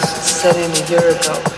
set in a year ago.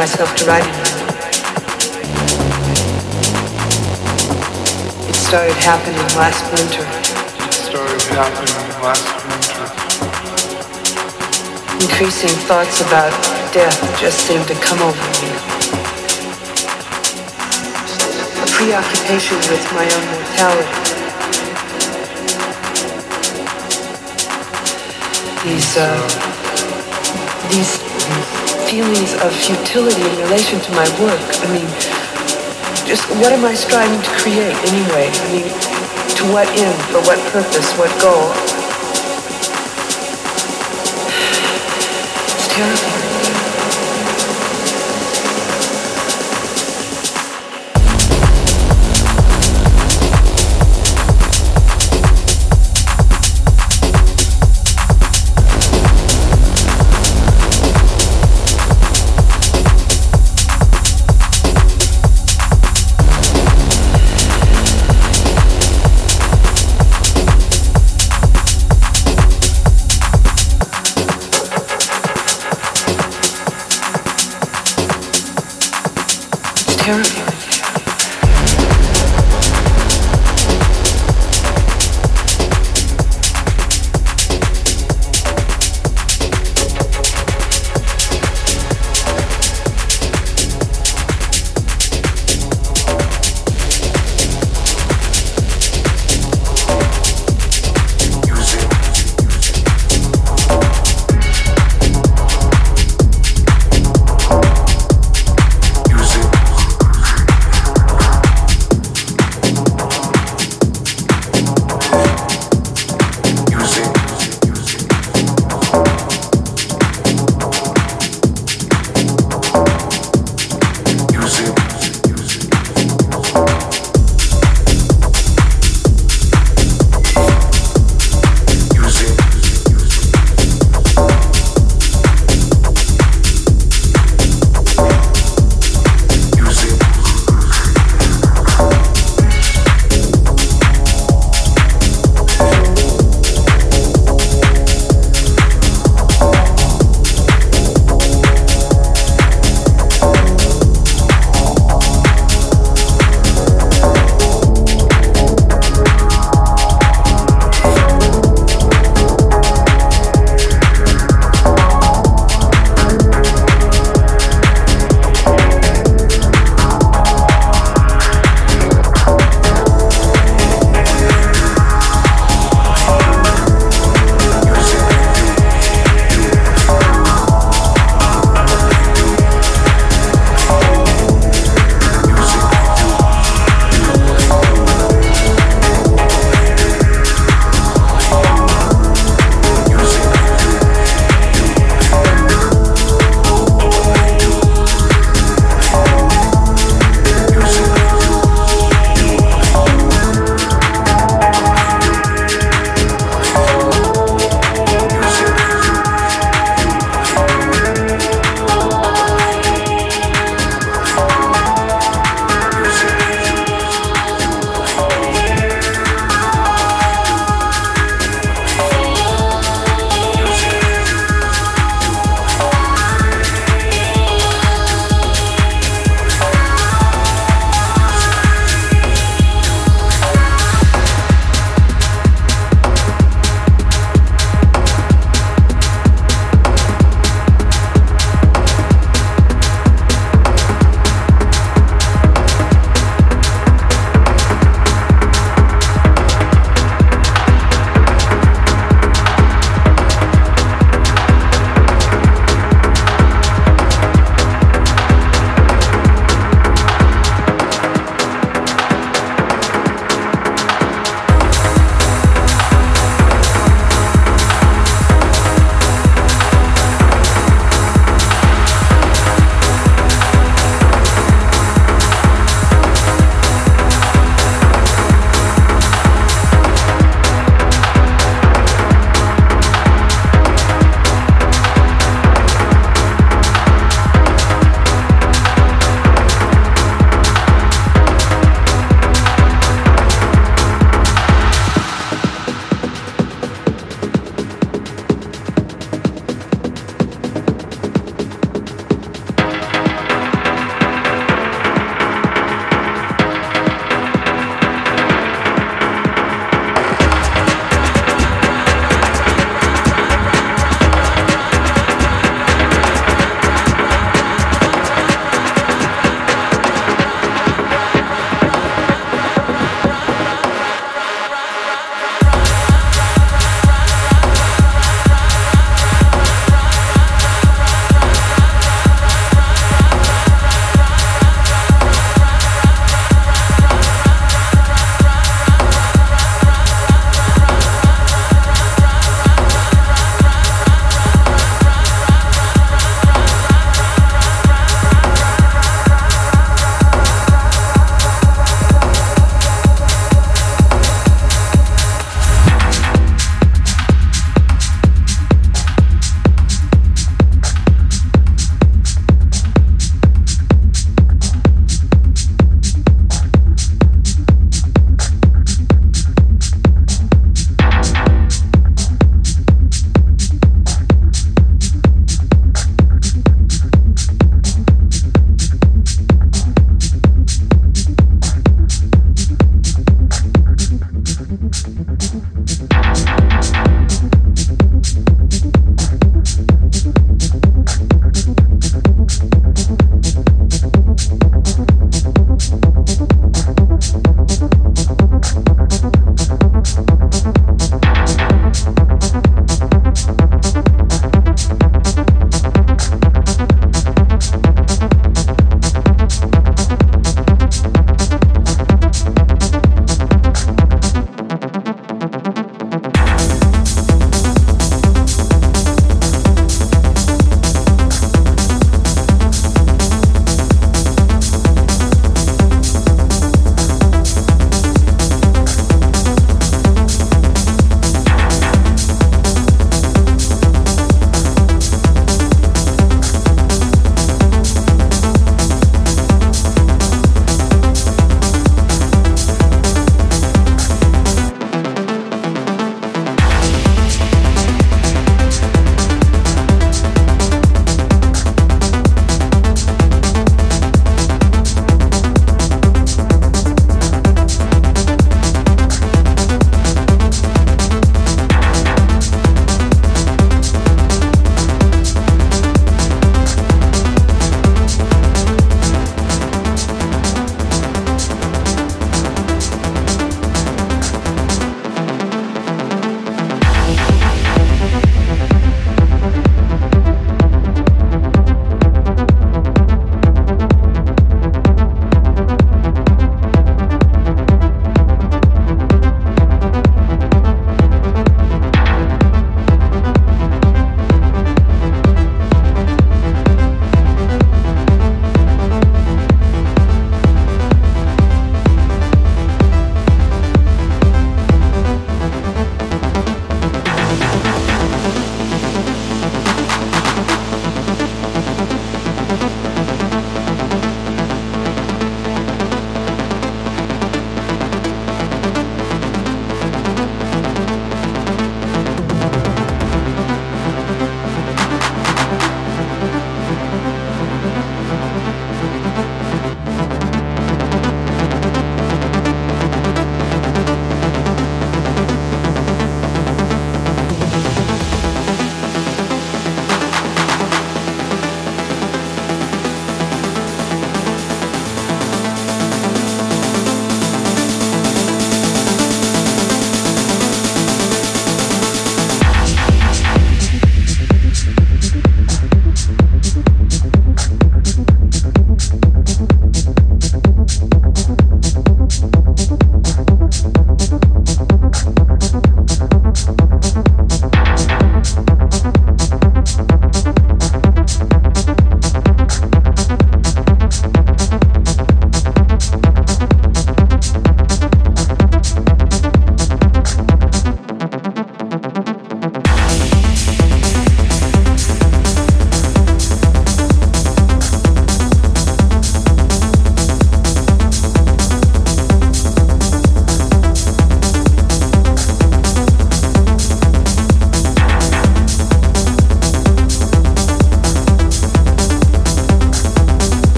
Myself to writing it. It started happening last winter. It started happening last winter. Increasing thoughts about death just seemed to come over me. Preoccupation with my own mortality. These, uh, these feelings of futility in relation to my work. I mean, just what am I striving to create anyway? I mean, to what end, for what purpose, what goal? It's terrifying.